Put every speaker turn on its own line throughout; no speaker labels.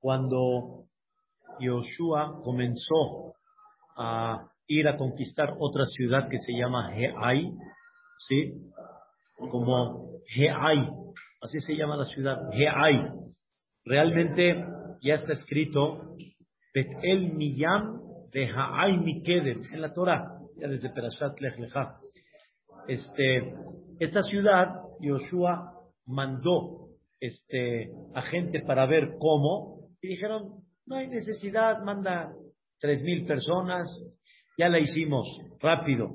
cuando Yoshua comenzó a ir a conquistar otra ciudad que se llama Heai, ¿sí? Como Heai, así se llama la ciudad, Heai. Realmente ya está escrito Bet el Miyam de Haai Mikedem en la Torah, ya desde Perashat Lech Lecha. Este, esta ciudad, Yoshua mandó este, a gente para ver cómo, y dijeron, no hay necesidad, manda tres mil personas, ya la hicimos rápido.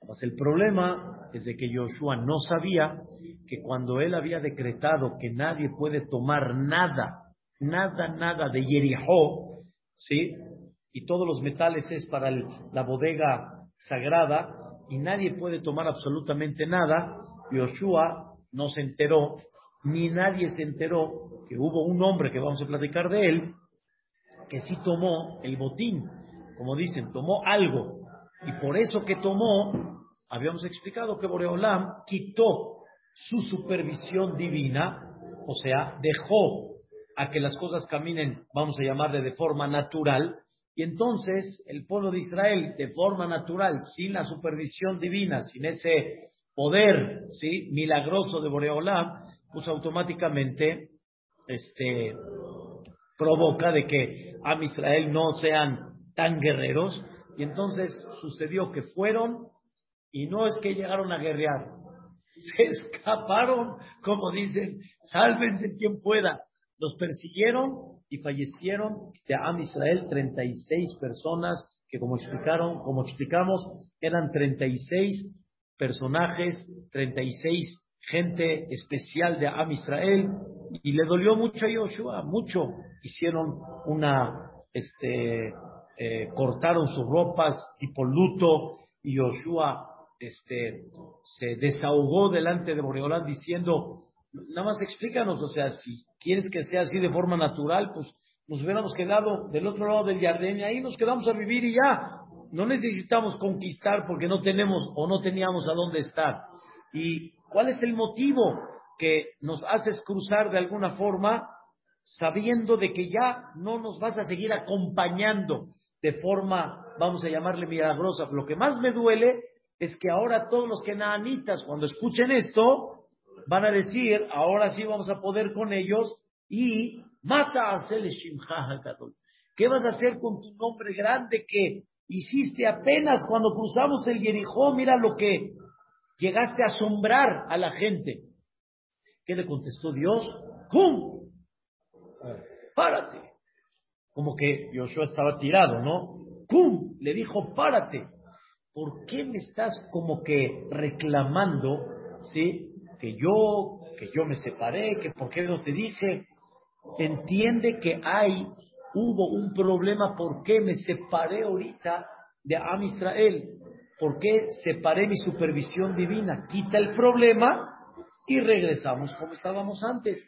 Pues el problema es de que Yoshua no sabía que cuando él había decretado que nadie puede tomar nada, nada, nada de Jericó, ¿sí? Y todos los metales es para la bodega sagrada y nadie puede tomar absolutamente nada, Yoshua no se enteró, ni nadie se enteró que hubo un hombre que vamos a platicar de él, que sí tomó el botín, como dicen, tomó algo. Y por eso que tomó, habíamos explicado que Boreolam quitó su supervisión divina, o sea, dejó a que las cosas caminen, vamos a llamarle de forma natural, y entonces el pueblo de Israel, de forma natural, sin la supervisión divina, sin ese poder ¿sí? milagroso de Boreolam, pues automáticamente este, provoca de que Am Israel no sean tan guerreros. Y entonces sucedió que fueron y no es que llegaron a guerrear, se escaparon, como dicen, sálvense quien pueda. Los persiguieron y fallecieron de Am Israel 36 personas que como explicaron, como explicamos, eran 36 personajes, 36 gente especial de Am Israel y le dolió mucho a Yoshua, mucho. Hicieron una, este, eh, cortaron sus ropas tipo luto y Yoshua este, se desahogó delante de Boreolán diciendo, nada más explícanos, o sea, si quieres que sea así de forma natural, pues nos hubiéramos quedado del otro lado del jardín y ahí nos quedamos a vivir y ya. No necesitamos conquistar porque no tenemos o no teníamos a dónde estar. ¿Y cuál es el motivo que nos haces cruzar de alguna forma sabiendo de que ya no nos vas a seguir acompañando de forma, vamos a llamarle milagrosa? Lo que más me duele es que ahora todos los que naanitas, cuando escuchen esto, van a decir, ahora sí vamos a poder con ellos y mata a ¿Qué vas a hacer con tu nombre grande que hiciste apenas cuando cruzamos el Jericó? Mira lo que llegaste a asombrar a la gente. ¿Qué le contestó Dios? ¡Cum! Párate. Como que Joshua estaba tirado, ¿no? ¡Cum! Le dijo, párate. ¿Por qué me estás como que reclamando, ¿sí? que yo, que yo me separé, que por qué no te dije. Entiende que hay, hubo un problema, ¿por qué me separé ahorita de Am Israel? ¿Por qué separé mi supervisión divina? Quita el problema y regresamos como estábamos antes.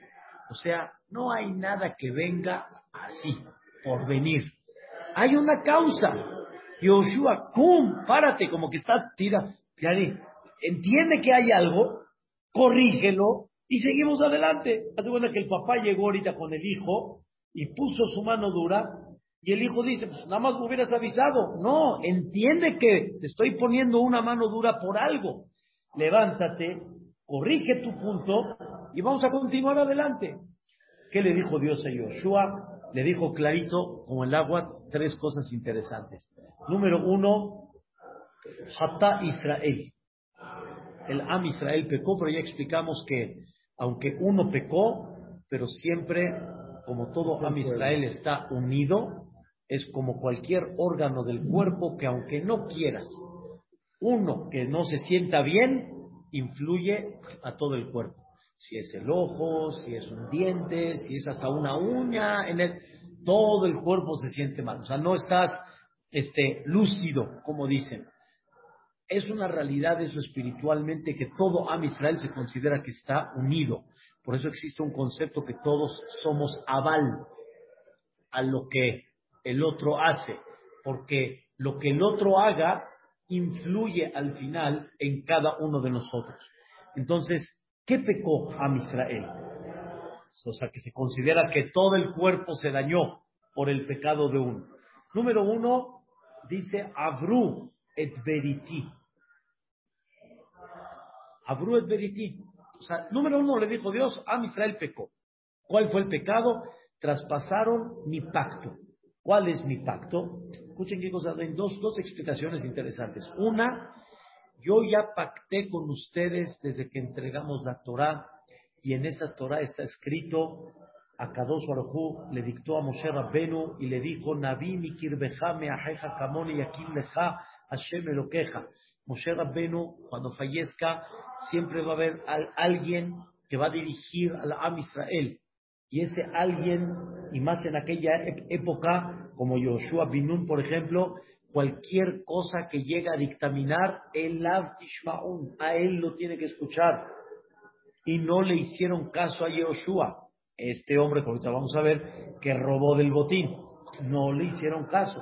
O sea, no hay nada que venga así, por venir. Hay una causa. Yoshua, ¡cum! Párate, como que está tira. Entiende que hay algo corrígelo y seguimos adelante. Hace cuenta que el papá llegó ahorita con el hijo y puso su mano dura y el hijo dice, pues nada más me hubieras avisado. No, entiende que te estoy poniendo una mano dura por algo. Levántate, corrige tu punto y vamos a continuar adelante. ¿Qué le dijo Dios a Yoshua? Le dijo clarito, como el agua, tres cosas interesantes. Número uno, Hatta Israel el Am Israel pecó, pero ya explicamos que aunque uno pecó, pero siempre, como todo Am Israel está unido, es como cualquier órgano del cuerpo que aunque no quieras, uno que no se sienta bien, influye a todo el cuerpo. Si es el ojo, si es un diente, si es hasta una uña, en el, todo el cuerpo se siente mal. O sea, no estás este, lúcido, como dicen es una realidad eso espiritualmente que todo Am Israel se considera que está unido. Por eso existe un concepto que todos somos aval a lo que el otro hace, porque lo que el otro haga influye al final en cada uno de nosotros. Entonces, ¿qué pecó Am Israel? o sea que se considera que todo el cuerpo se dañó por el pecado de uno. Número uno, dice Abru et Veriti. Abru et Veriti. O sea, número uno le dijo Dios, a Israel pecó. ¿Cuál fue el pecado? Traspasaron mi pacto. ¿Cuál es mi pacto? Escuchen qué cosa, hay dos, dos explicaciones interesantes. Una, yo ya pacté con ustedes desde que entregamos la Torah y en esa Torah está escrito, a Kadosh Baruj le dictó a Moshe Rabbenu y le dijo, Nabi mikirbeja meajeja kamoni yakim leja Hashem elokeja. Moshe Rabbenu, cuando fallezca, siempre va a haber alguien que va a dirigir al Am Israel. Y ese alguien, y más en aquella época, como Yoshua Binun, por ejemplo, cualquier cosa que llegue a dictaminar, el a él lo tiene que escuchar y no le hicieron caso a Yoshua. Este hombre, como ahorita vamos a ver, que robó del botín. No le hicieron caso.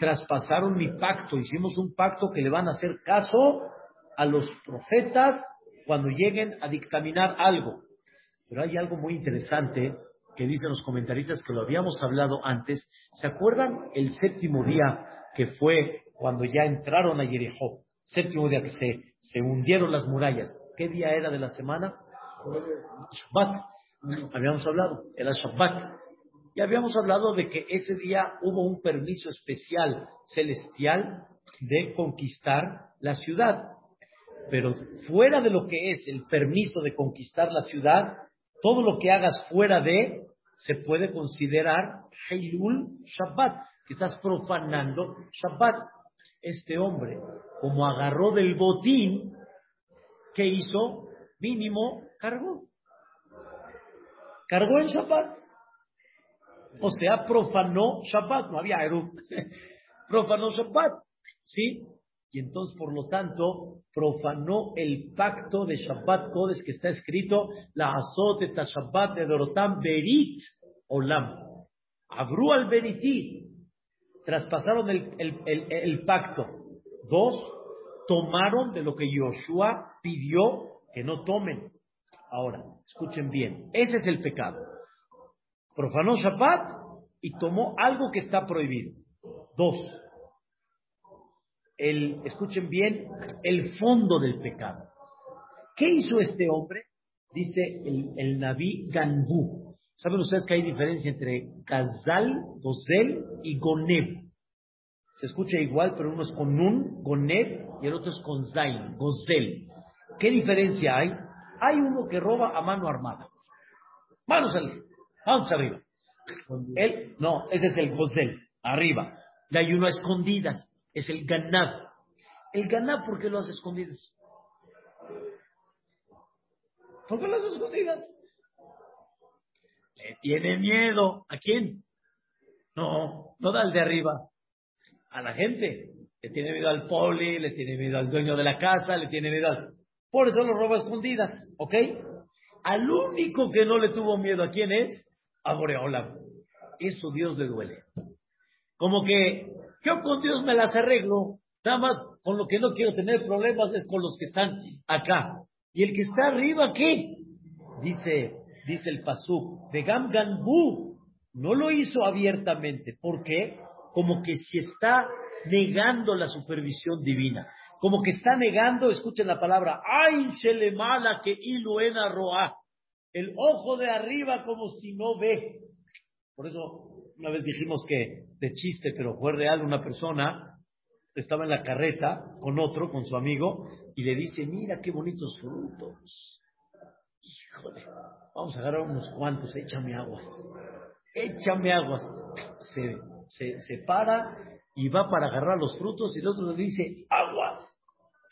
Traspasaron mi pacto. Hicimos un pacto que le van a hacer caso a los profetas cuando lleguen a dictaminar algo. Pero hay algo muy interesante que dicen los comentaristas que lo habíamos hablado antes. ¿Se acuerdan el séptimo día que fue cuando ya entraron a Jericó? Séptimo día que se, se hundieron las murallas. ¿Qué día era de la semana? Shabbat. Habíamos hablado, era Shabbat. Y habíamos hablado de que ese día hubo un permiso especial celestial de conquistar la ciudad. Pero fuera de lo que es el permiso de conquistar la ciudad, todo lo que hagas fuera de se puede considerar Heilul Shabbat, que estás profanando Shabbat. Este hombre, como agarró del botín, ¿qué hizo? Mínimo cargó. Cargó en Shabbat. O sea, profanó Shabbat. No había Eru. profanó Shabbat. ¿Sí? Y entonces, por lo tanto, profanó el pacto de Shabbat Kodes que está escrito, la azote Shabbat de Dorotam Berit Olam. Abru al Beriti. Traspasaron el, el, el pacto. Dos, tomaron de lo que Yoshua pidió que no tomen. Ahora, escuchen bien, ese es el pecado. Profanó Shabbat y tomó algo que está prohibido. Dos, el, escuchen bien, el fondo del pecado. ¿Qué hizo este hombre? Dice el, el Naví Ganbu. ¿Saben ustedes que hay diferencia entre Gazal, Gozel y Goneb? Se escucha igual, pero uno es con un, Goneb, y el otro es con Zain, Gozel. ¿Qué diferencia hay? Hay uno que roba a mano armada. Manos arriba. Manos arriba. Él, no, ese es el Gosel, arriba. Y hay uno a escondidas, es el ganab. El ganab, ¿por qué lo hace escondidas? ¿Por qué lo hace escondidas? Le tiene miedo. ¿A quién? No, no da al de arriba. A la gente. Le tiene miedo al poli, le tiene miedo al dueño de la casa, le tiene miedo al... Por eso lo roba escondidas, ¿ok? Al único que no le tuvo miedo, ¿a quién es? A Boreolam. Eso Dios le duele. Como que yo con Dios me las arreglo, nada más con lo que no quiero tener problemas es con los que están acá. Y el que está arriba, ¿qué? Dice, dice el Pasuk, de Gam Bu, no lo hizo abiertamente. ¿Por qué? Como que si está negando la supervisión divina como que está negando, escuchen la palabra, ay, mala que iluena roa, el ojo de arriba como si no ve. Por eso una vez dijimos que de chiste, pero fue real, una persona estaba en la carreta con otro, con su amigo, y le dice, mira qué bonitos frutos. Híjole, vamos a agarrar unos cuantos, échame aguas, échame aguas. Se, se, se para y va para agarrar los frutos y el otro le dice, aguas.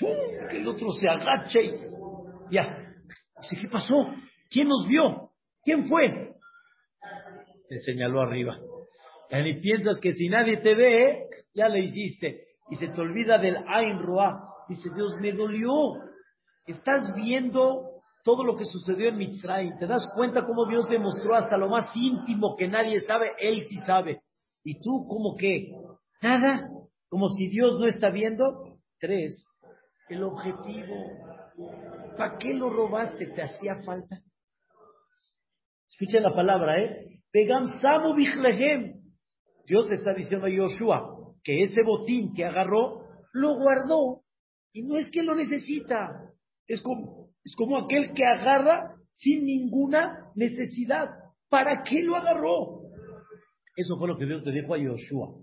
¡Pum! Que el otro se agache y ya. Dice, ¿qué pasó? ¿Quién nos vio? ¿Quién fue? Le señaló arriba. Y piensas que si nadie te ve, ya le hiciste. Y se te olvida del Ain Roa. Dice, Dios, me dolió. Estás viendo todo lo que sucedió en Mitzray. ¿Te das cuenta cómo Dios demostró hasta lo más íntimo que nadie sabe? Él sí sabe. ¿Y tú cómo qué? Nada, como si Dios no está viendo. Tres, el objetivo. ¿Para qué lo robaste? ¿Te hacía falta? Escuchen la palabra, ¿eh? Pegam samu Dios le está diciendo a Yoshua que ese botín que agarró lo guardó y no es que lo necesita. Es como, es como aquel que agarra sin ninguna necesidad. ¿Para qué lo agarró? Eso fue lo que Dios le dijo a Yoshua.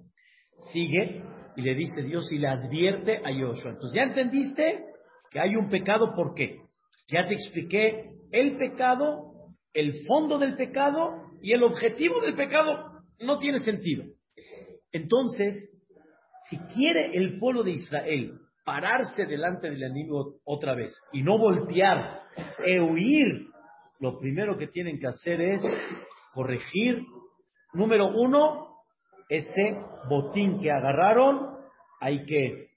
Sigue y le dice Dios y le advierte a Yoshua. Entonces ya entendiste que hay un pecado, ¿por qué? Ya te expliqué el pecado, el fondo del pecado y el objetivo del pecado. No tiene sentido. Entonces, si quiere el pueblo de Israel pararse delante del enemigo otra vez y no voltear e huir, lo primero que tienen que hacer es corregir, número uno, ese botín que agarraron, hay que,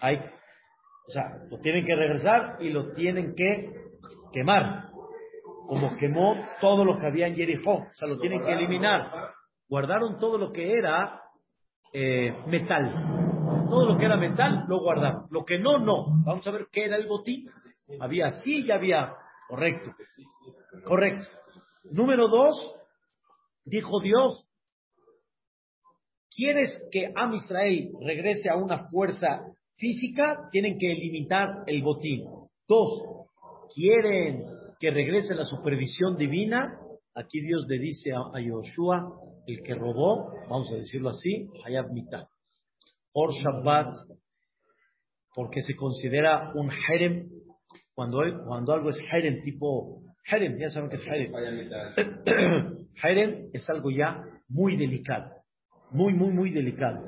hay, o sea, lo tienen que regresar y lo tienen que quemar, como quemó todo lo que había en Jericó, o sea, lo tienen que eliminar. Guardaron todo lo que era eh, metal todo lo que era metal lo guardaron. Lo que no, no. Vamos a ver qué era el botín. Había sí y había. Correcto. Correcto. Número dos, dijo Dios, ¿quieres que Am Israel regrese a una fuerza física? Tienen que eliminar el botín. Dos, ¿quieren que regrese la supervisión divina? Aquí Dios le dice a, Yoshua, el que robó, vamos a decirlo así, Hayab Mitah por Shabbat, porque se considera un harem, cuando, cuando algo es harem, tipo harem, ya saben que es harem. harem es algo ya muy delicado, muy, muy, muy delicado.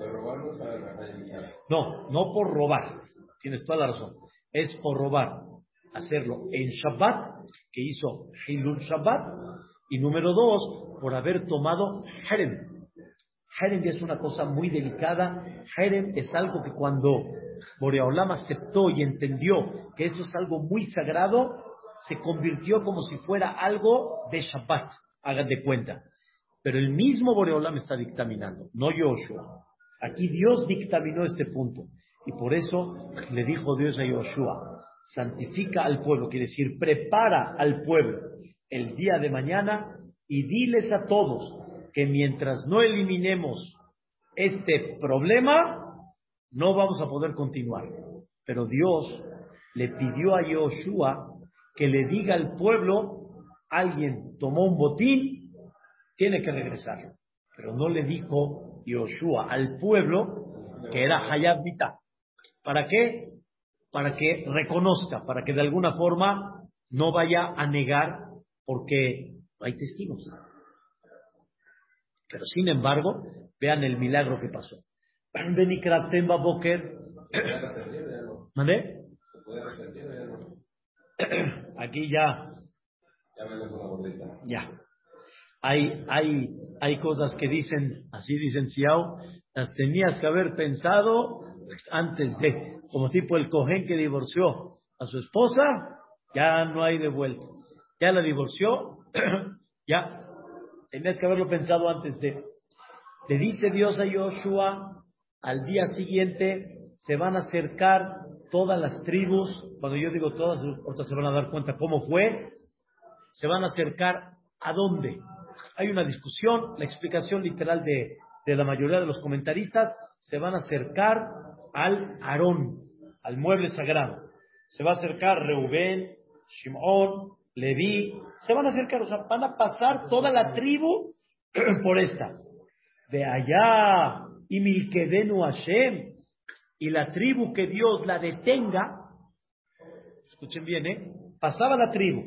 No, no por robar, tienes toda la razón, es por robar, hacerlo en Shabbat, que hizo Hilul Shabbat, y número dos, por haber tomado harem, Harem es una cosa muy delicada. Harem es algo que cuando Boreolam aceptó y entendió que esto es algo muy sagrado, se convirtió como si fuera algo de Shabbat, hagan de cuenta. Pero el mismo Boreolam está dictaminando, no Yoshua. Aquí Dios dictaminó este punto. Y por eso le dijo Dios a Yoshua, santifica al pueblo, quiere decir, prepara al pueblo el día de mañana y diles a todos, que mientras no eliminemos este problema, no vamos a poder continuar. Pero Dios le pidió a Yoshua que le diga al pueblo, alguien tomó un botín, tiene que regresar. Pero no le dijo Yoshua al pueblo que era Hayab ¿Para qué? Para que reconozca, para que de alguna forma no vaya a negar, porque hay testigos. Pero sin embargo, vean el milagro que pasó. ¿Mandé? Aquí ya. Ya. Hay, hay, hay cosas que dicen, así dicen Siao, las tenías que haber pensado antes de, como tipo el cojén que divorció a su esposa, ya no hay de vuelta. Ya la divorció, ya Tenías que haberlo pensado antes de. Le dice Dios a Joshua, al día siguiente se van a acercar todas las tribus, cuando yo digo todas, otras se van a dar cuenta cómo fue, se van a acercar a dónde. Hay una discusión, la explicación literal de, de la mayoría de los comentaristas, se van a acercar al Aarón, al mueble sagrado. Se va a acercar Reubén, Shimón, Leví, se van a acercar, o sea, van a pasar toda la tribu por esta. De allá, y Milkedenu Hashem, y la tribu que Dios la detenga, escuchen bien, ¿eh? Pasaba la tribu.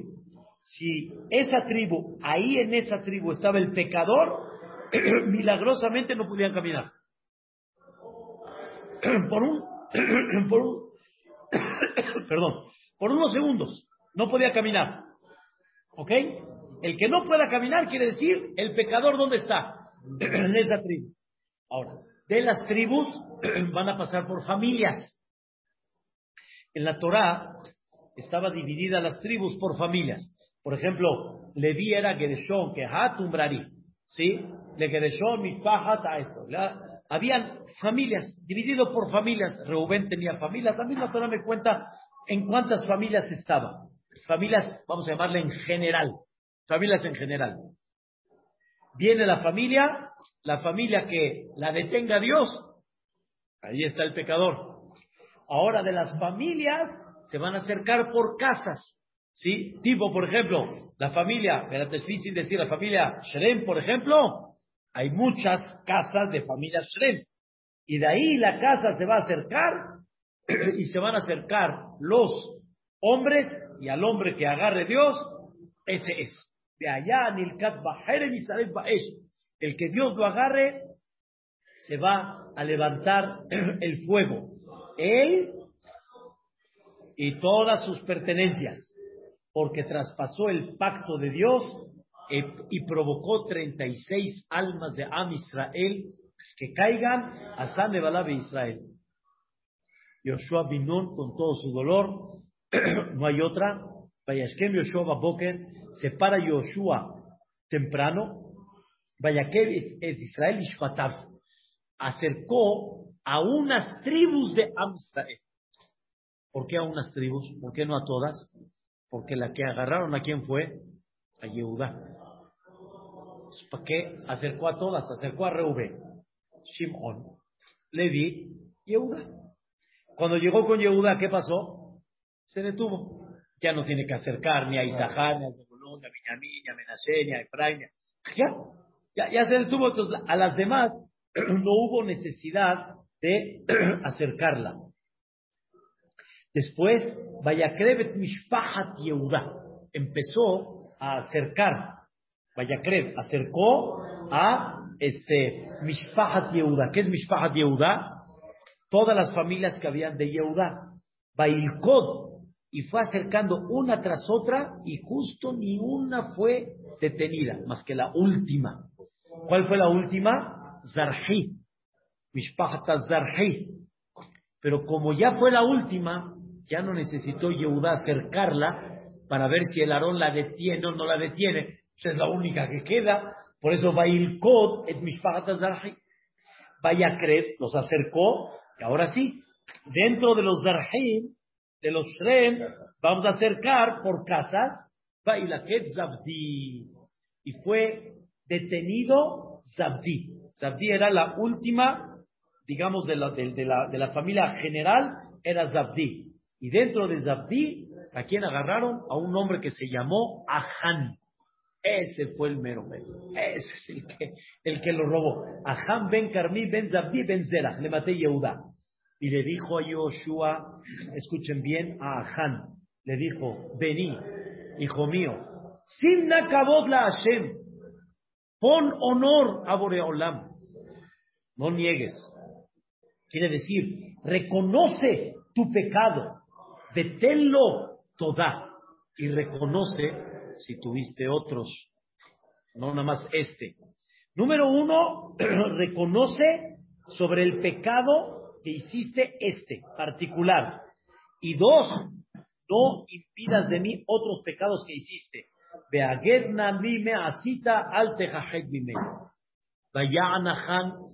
Si esa tribu, ahí en esa tribu estaba el pecador, milagrosamente no podían caminar. Por un, por un, perdón, por unos segundos, no podía caminar. ¿Ok? El que no pueda caminar quiere decir el pecador dónde está? en esa tribu. Ahora, de las tribus van a pasar por familias. En la Torá estaba dividida las tribus por familias. Por ejemplo, Leví era Gereshon, que Hatumbrari, ¿sí? De Gereshon, Mispahat, a esto. habían familias, dividido por familias. Reubén tenía familias. También la Torah me cuenta en cuántas familias estaba familias, vamos a llamarle en general, familias en general. Viene la familia, la familia que la detenga Dios, ahí está el pecador. Ahora de las familias se van a acercar por casas, ¿sí? Tipo, por ejemplo, la familia, espérate, es difícil decir, la familia Shrem, por ejemplo, hay muchas casas de familia Shrem. Y de ahí la casa se va a acercar y se van a acercar los hombres y al hombre que agarre Dios, ese es. De allá, el que Dios lo agarre, se va a levantar el fuego. Él y todas sus pertenencias, porque traspasó el pacto de Dios y provocó 36 almas de Am Israel que caigan a San de Israel. Yoshua Binón con todo su dolor, no hay otra. Vayashkem Yoshua Baboker, se para Yoshua temprano. Vayakem es Israel Ishpatav, acercó a unas tribus de Am Israel. ¿Por qué a unas tribus? ¿Por qué no a todas? Porque la que agarraron a quién fue? A Yehuda. ¿Para qué? Acercó a todas, acercó a Reube, Shimon, Levi, Yehuda. Cuando llegó con Yehuda, ¿qué pasó? Se detuvo. Ya no tiene que acercar ni a Isahar, ni a Zebulun, ni a Benjamín, ni a Menashe, ni a Efraín. Ya, ya, ya se detuvo. Entonces, a las demás no hubo necesidad de acercarla. Después, Vayakrevet Mishpahat Yehuda empezó a acercar, Vayakrev acercó a este Mishpahat Yehuda. ¿Qué es Mishpahat Yehuda? Todas las familias que habían de Yehuda. Bailkod, y fue acercando una tras otra y justo ni una fue detenida, más que la última. ¿Cuál fue la última? Zarhi. Mishpahat Zarhi. Pero como ya fue la última, ya no necesitó Yehuda acercarla para ver si el Aarón la detiene o no la detiene. Esa es la única que queda. Por eso Bailkot et Mishpahat Zarhi. Vaya creer, los acercó, y ahora sí, dentro de los Zarhim, de los Shrem, vamos a acercar por casas, Bailaket Zabdi. Y fue detenido Zabdi. Zabdi era la última, digamos, de la, de, la, de la familia general, era Zabdi. Y dentro de Zabdi, ¿a quién agarraron? A un hombre que se llamó Ahan. Ese fue el mero mero. Ese es el que, el que lo robó. Ahan ben Carmi ben Zabdi ben Zerach. Le maté Yehuda. Y le dijo a Yoshua, escuchen bien, a Ahan. Le dijo, vení, hijo mío, sin nakabot la Hashem. Pon honor a Boreolam. No niegues. Quiere decir, reconoce tu pecado deténlo toda y reconoce si tuviste otros, no nada más este. Número uno, reconoce sobre el pecado que hiciste este particular. Y dos, no impidas de mí otros pecados que hiciste. asita al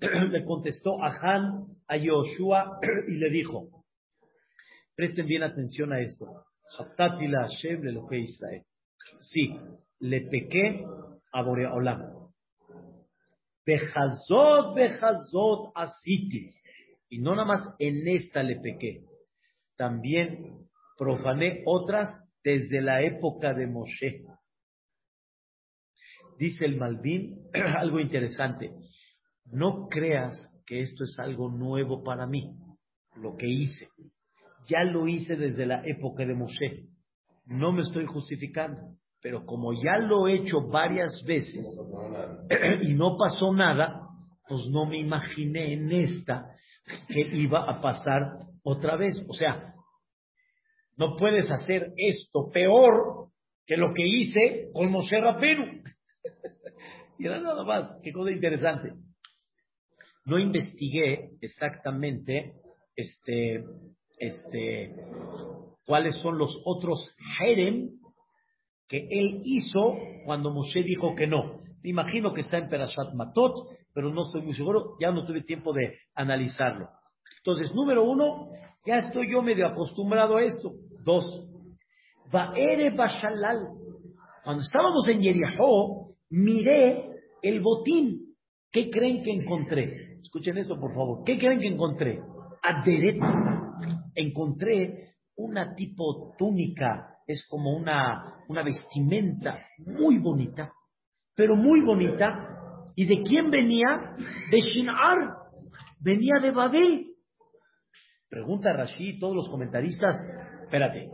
le contestó a Han a Yoshua y le dijo, Presten bien atención a esto. Sí, le pequé a Boreolam. Bejazot, bejazot asiti. Y no nada más en esta le pequé. También profané otras desde la época de Moshe. Dice el Malvin algo interesante. No creas que esto es algo nuevo para mí, lo que hice ya lo hice desde la época de Moshe. No me estoy justificando, pero como ya lo he hecho varias veces y no pasó nada, pues no me imaginé en esta que iba a pasar otra vez. O sea, no puedes hacer esto peor que lo que hice con Moshe Rapenu. y era nada más, qué cosa interesante. No investigué exactamente este, este, cuáles son los otros Jerem que él hizo cuando Moshe dijo que no. Me imagino que está en Perashat Matot, pero no estoy muy seguro, ya no tuve tiempo de analizarlo. Entonces, número uno, ya estoy yo medio acostumbrado a esto. Dos, Baere Bashalal, Cuando estábamos en Yeriahó, miré el botín. ¿Qué creen que encontré? Escuchen esto, por favor. ¿Qué creen que encontré? Aderet. Encontré una tipo túnica, es como una, una vestimenta muy bonita, pero muy bonita. ¿Y de quién venía? De Shinar. Venía de Babel. Pregunta Rashi, todos los comentaristas, espérate,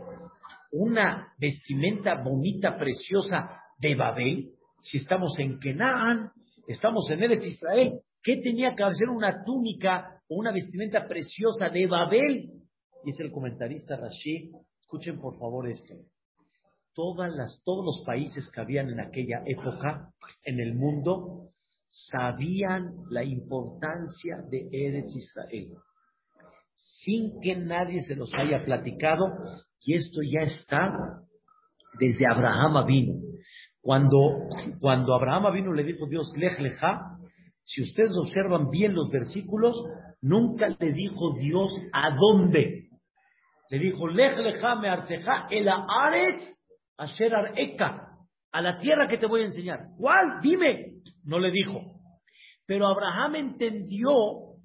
una vestimenta bonita, preciosa de Babel, si estamos en Kenaan, estamos en Eretz Israel, ¿qué tenía que hacer una túnica o una vestimenta preciosa de Babel? Dice el comentarista Rashi, escuchen por favor esto. Todas las, todos los países que habían en aquella época en el mundo sabían la importancia de Eretz Israel sin que nadie se los haya platicado, y esto ya está desde Abraham vino. Cuando, cuando Abraham vino le dijo Dios, lej leja, si ustedes observan bien los versículos, nunca le dijo Dios a dónde. Le dijo, lej leja me arceja el aretz asher eka, a la tierra que te voy a enseñar. ¿Cuál? Dime. No le dijo. Pero Abraham entendió,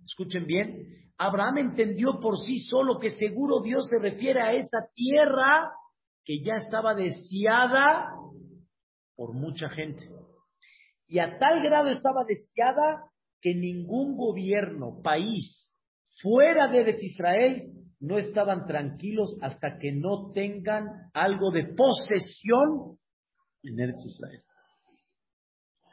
escuchen bien, Abraham entendió por sí solo que seguro Dios se refiere a esa tierra que ya estaba deseada por mucha gente. Y a tal grado estaba deseada que ningún gobierno, país, fuera de Israel, no estaban tranquilos hasta que no tengan algo de posesión en Eretz Israel.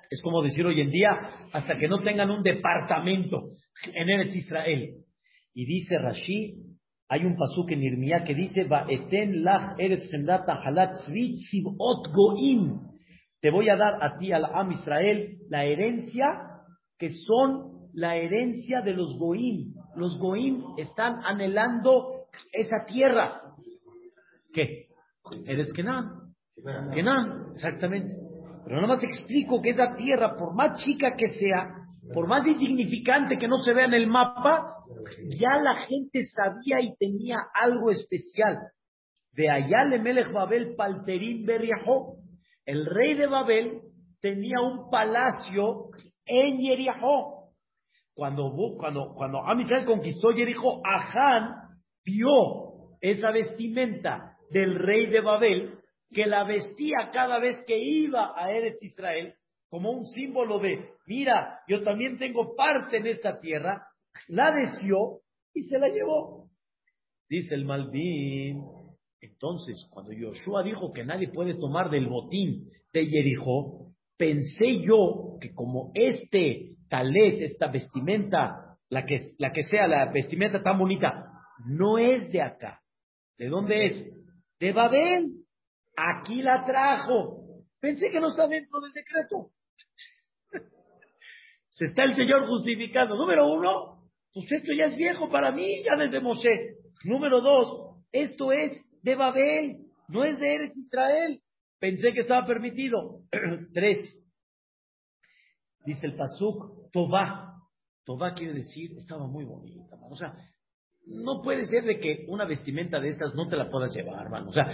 Es como decir hoy en día, hasta que no tengan un departamento en Eretz Israel. Y dice Rashi, hay un pasuk en Irmía que dice, Vaeten lach eretz halat goim. Te voy a dar a ti, al Am Israel, la herencia que son la herencia de los goim. Los goim están anhelando esa tierra. ¿Qué? Eres Kenan. Kenan, exactamente. Pero nada más explico que esa tierra, por más chica que sea, por más insignificante que no se vea en el mapa, ya la gente sabía y tenía algo especial. De allá le Babel Palterín Beriajó. El rey de Babel tenía un palacio en Yeriajó. Cuando, cuando, cuando Amisrael conquistó Jericó, Aján vio esa vestimenta del rey de Babel que la vestía cada vez que iba a Eretz Israel como un símbolo de, mira, yo también tengo parte en esta tierra, la deseó y se la llevó. Dice el Malvin. Entonces, cuando Yoshua dijo que nadie puede tomar del botín de Jericó, pensé yo que como este talet, esta vestimenta, la que, la que sea la vestimenta tan bonita, no es de acá. ¿De dónde es? De Babel. Aquí la trajo. Pensé que no está dentro del decreto. Se está el Señor justificando. Número uno, pues esto ya es viejo para mí, ya desde Moshe. Número dos, esto es de Babel, no es de Eretz Israel. Pensé que estaba permitido. Tres, dice el Pasuk, Tobá. Tobá quiere decir, estaba muy bonita, O sea, no puede ser de que una vestimenta de estas no te la puedas llevar, mano. O sea,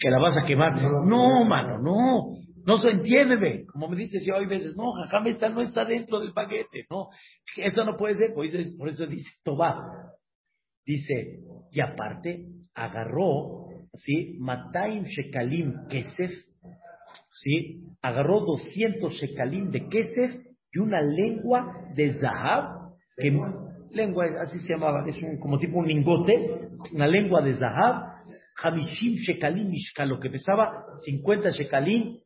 que la vas a quemar. No, mano, no. No se entiende, como me dices yo hay veces, no, jajam, esta no está dentro del paquete, no, esta no puede ser, por eso, por eso dice Tobá. Dice, y aparte, agarró, ¿sí? Mataim Shekalim Kesef, ¿sí? Agarró 200 Shekalim de Kesef y una lengua de Zahab, que lengua, así se llamaba, es un, como tipo un lingote, una lengua de Zahab, Hamishim Shekalim Mishka, que pesaba 50 Shekalim,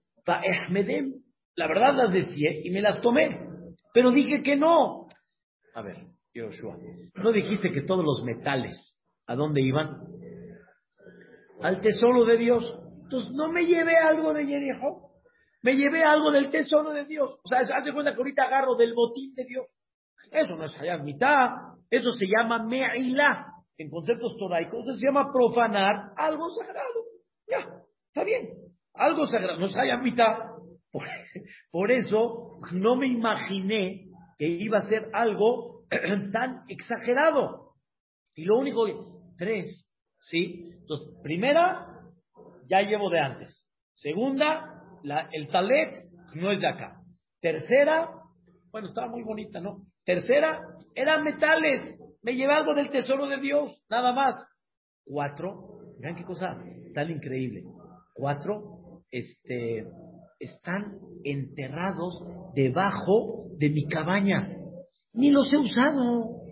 la verdad las decía y me las tomé, pero dije que no. A ver, Joshua, ¿no dijiste que todos los metales, ¿a dónde iban? Al tesoro de Dios. Entonces no me llevé algo de Jericho, me llevé algo del tesoro de Dios. O sea, hace cuenta que ahorita agarro del botín de Dios. Eso no es allá mitad, eso se llama me'ilá. En conceptos toraicos, se llama profanar algo sagrado. Ya, está bien algo sagrado, no haya mitad. Por, eso no me imaginé que iba a ser algo tan exagerado. Y lo único, tres, ¿sí? Entonces, primera, ya llevo de antes. Segunda, el talet no es de acá. Tercera, bueno, estaba muy bonita, ¿no? Tercera, eran metales. Me llevé algo del tesoro de Dios, nada más. Cuatro, vean qué cosa tan increíble. Cuatro, este, están enterrados debajo de mi cabaña. Ni los he usado.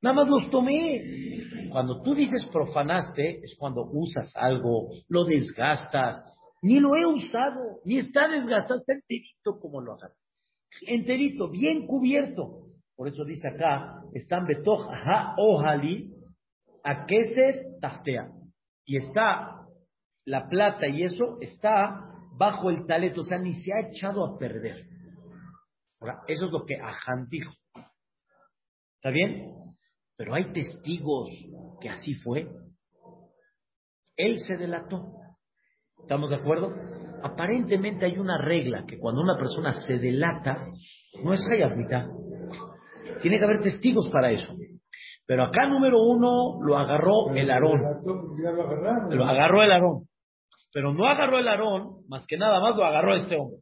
Nada más los tomé. Cuando tú dices profanaste, es cuando usas algo, lo desgastas. Ni lo he usado, ni está desgastado, está enterito como lo hagas. Enterito, bien cubierto. Por eso dice acá, están betoj ha ohali, a keset tahtea. Y está la plata y eso está bajo el talento, o sea, ni se ha echado a perder. Ahora, eso es lo que Ajan dijo. ¿Está bien? Pero hay testigos que así fue. Él se delató. ¿Estamos de acuerdo? Aparentemente hay una regla que cuando una persona se delata, no es mitad. Tiene que haber testigos para eso. Pero acá número uno lo agarró el Aarón. Lo agarró el Aarón. Pero no agarró el Aarón, más que nada más lo agarró este hombre.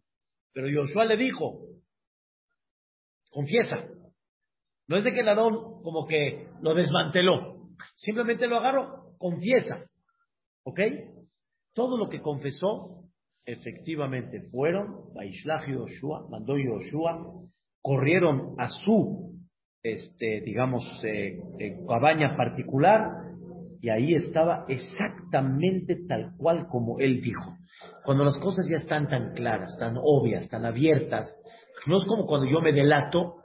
Pero Josué le dijo, confiesa. No es de que el Aarón como que lo desmanteló, simplemente lo agarró, confiesa. ¿Ok? Todo lo que confesó, efectivamente fueron, Baishlach Yoshua, mandó Yoshua, corrieron a su, este, digamos, eh, eh, cabaña particular, y ahí estaba exactamente tal cual como él dijo. Cuando las cosas ya están tan claras, tan obvias, tan abiertas, no es como cuando yo me delato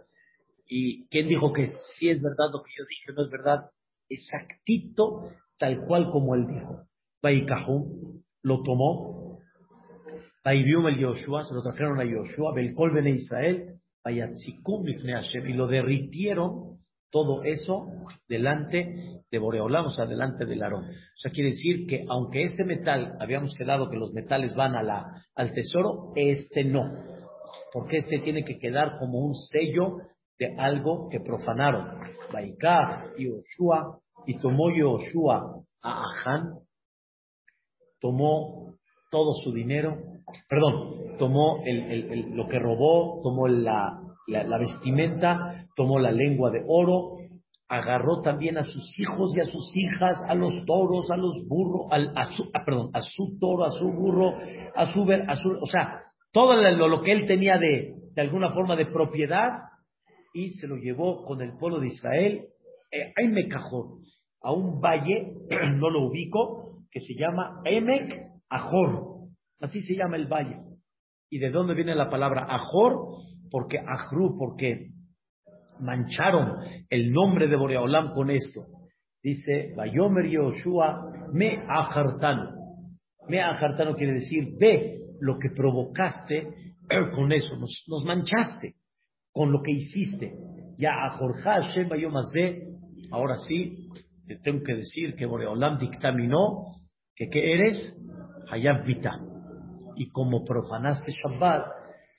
y quién dijo que sí es verdad lo que yo dije, no es verdad, exactito, tal cual como él dijo. Baikahum lo tomó, Baibium el Yoshua, se lo trajeron a Yoshua, Belkol Bene Israel, y lo derritieron todo eso delante de Boreolam, o sea, delante del Aarón. O sea, quiere decir que aunque este metal, habíamos quedado que los metales van a la, al tesoro, este no. Porque este tiene que quedar como un sello de algo que profanaron. Baikar Yoshua, y tomó Yoshua a Aján, tomó todo su dinero, perdón, tomó el, lo que robó, tomó la, la, vestimenta, tomó la lengua de oro, agarró también a sus hijos y a sus hijas, a los toros, a los burros, a, su, ah, perdón, a su toro, a su burro, a su, a su o sea, todo lo, que él tenía de, de alguna forma de propiedad, y se lo llevó con el pueblo de Israel, eh, a Emekajor, a un valle, no lo ubico, que se llama Emek Ajor. Así se llama el valle. ¿Y de dónde viene la palabra Ajor? Porque Ajru, porque mancharon el nombre de Boreolam con esto. Dice, Bayomer Yoshua me ajartano. Me ajartano quiere decir, ve lo que provocaste con eso, nos, nos manchaste con lo que hiciste. Ya a Jorge Hashem ahora sí, te tengo que decir que Boreolam dictaminó que ¿qué eres? Hayab Vita. Y como profanaste Shabbat,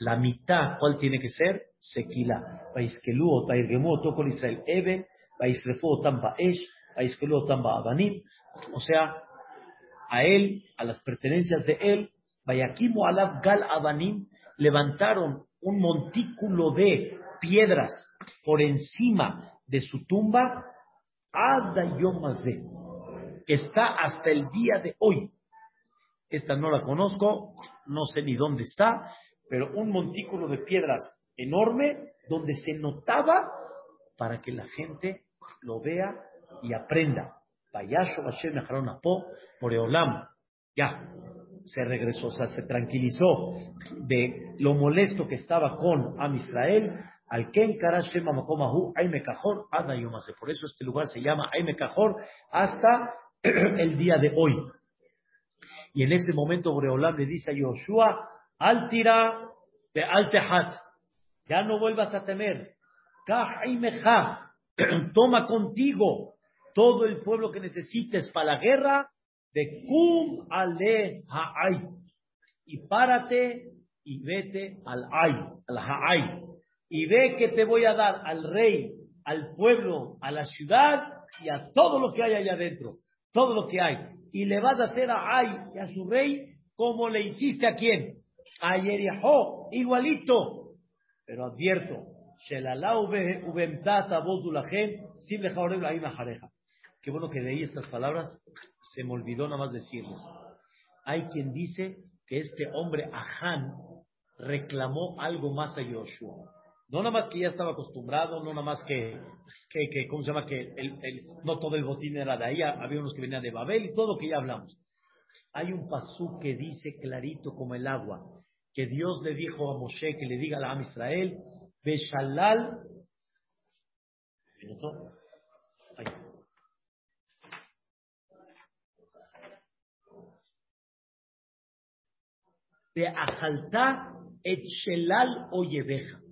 la mitad, ¿cuál tiene que ser? Sequila. Vaiskelú o Tairgemú o Israel Eben, Vaisrefu o Tamba Esh, Vaiskelú o Tamba Abanim. O sea, a él, a las pertenencias de él, Vayakimu Alab Gal Abanim, levantaron un montículo de piedras por encima de su tumba, que está hasta el día de hoy. Esta no la conozco, no sé ni dónde está, pero un montículo de piedras enorme donde se notaba para que la gente lo vea y aprenda. Moreolam, ya, se regresó, o sea, se tranquilizó de lo molesto que estaba con Am Israel, al Ken Karashema Makomahu, Aime Kajor, Por eso este lugar se llama Aime Kajor hasta el día de hoy. Y en ese momento le dice a Yoshua, al tira de al ya no vuelvas a temer. Toma contigo todo el pueblo que necesites para la guerra de Kum ale Ha'ay. Y párate y vete al Ay, al Ha'ay. Y ve que te voy a dar al rey, al pueblo, a la ciudad y a todo lo que hay allá adentro. Todo lo que hay. Y le vas a hacer a Ay y a su rey como le hiciste a quién? A Yerijo, igualito. Pero advierto, Qué bueno que leí estas palabras, se me olvidó nada más decirles. Hay quien dice que este hombre, Aján, reclamó algo más a Yoshua. No nada más que ya estaba acostumbrado, no nada más que, ¿cómo se llama? Que el, no todo el botín era de ahí, había unos que venían de Babel y todo lo que ya hablamos. Hay un pasú que dice clarito como el agua, que Dios le dijo a Moshe que le diga a la Am Israel, Beshalal, de Ajaltá et Shelal Oyebeja.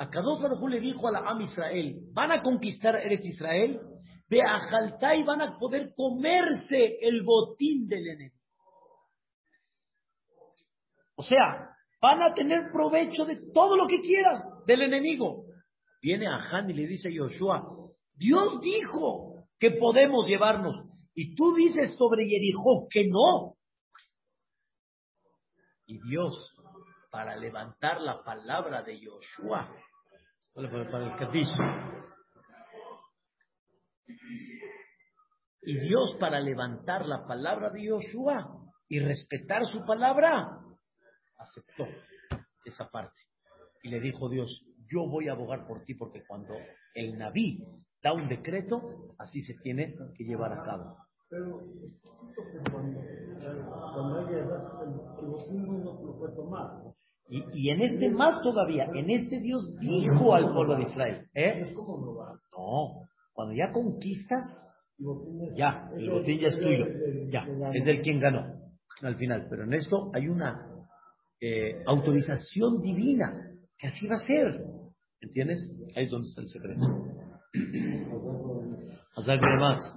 A Kadosh Baruj le dijo a la Am Israel, van a conquistar Eretz Israel, de Ajaltá y van a poder comerse el botín del enemigo. O sea, van a tener provecho de todo lo que quieran del enemigo. Viene a Han y le dice a Yoshua, Dios dijo que podemos llevarnos. Y tú dices sobre Jericó que no. Y Dios, para levantar la palabra de Para el Kadish. Y Dios para levantar la palabra de Yoshua y respetar su palabra, aceptó esa parte. Y le dijo Dios, yo voy a abogar por ti porque cuando el Naví da un decreto, así se tiene que llevar a cabo. Pero cuando, cuando el no lo puede tomar. Y, en este más todavía, en este Dios dijo al pueblo de Israel, ¿eh? No, cuando ya conquistas, ya, el botín ya es tuyo, ya, es del quien ganó al final. Pero en esto hay una eh, autorización divina, que así va a ser, ¿entiendes? Ahí es donde está el secreto. Hazal más.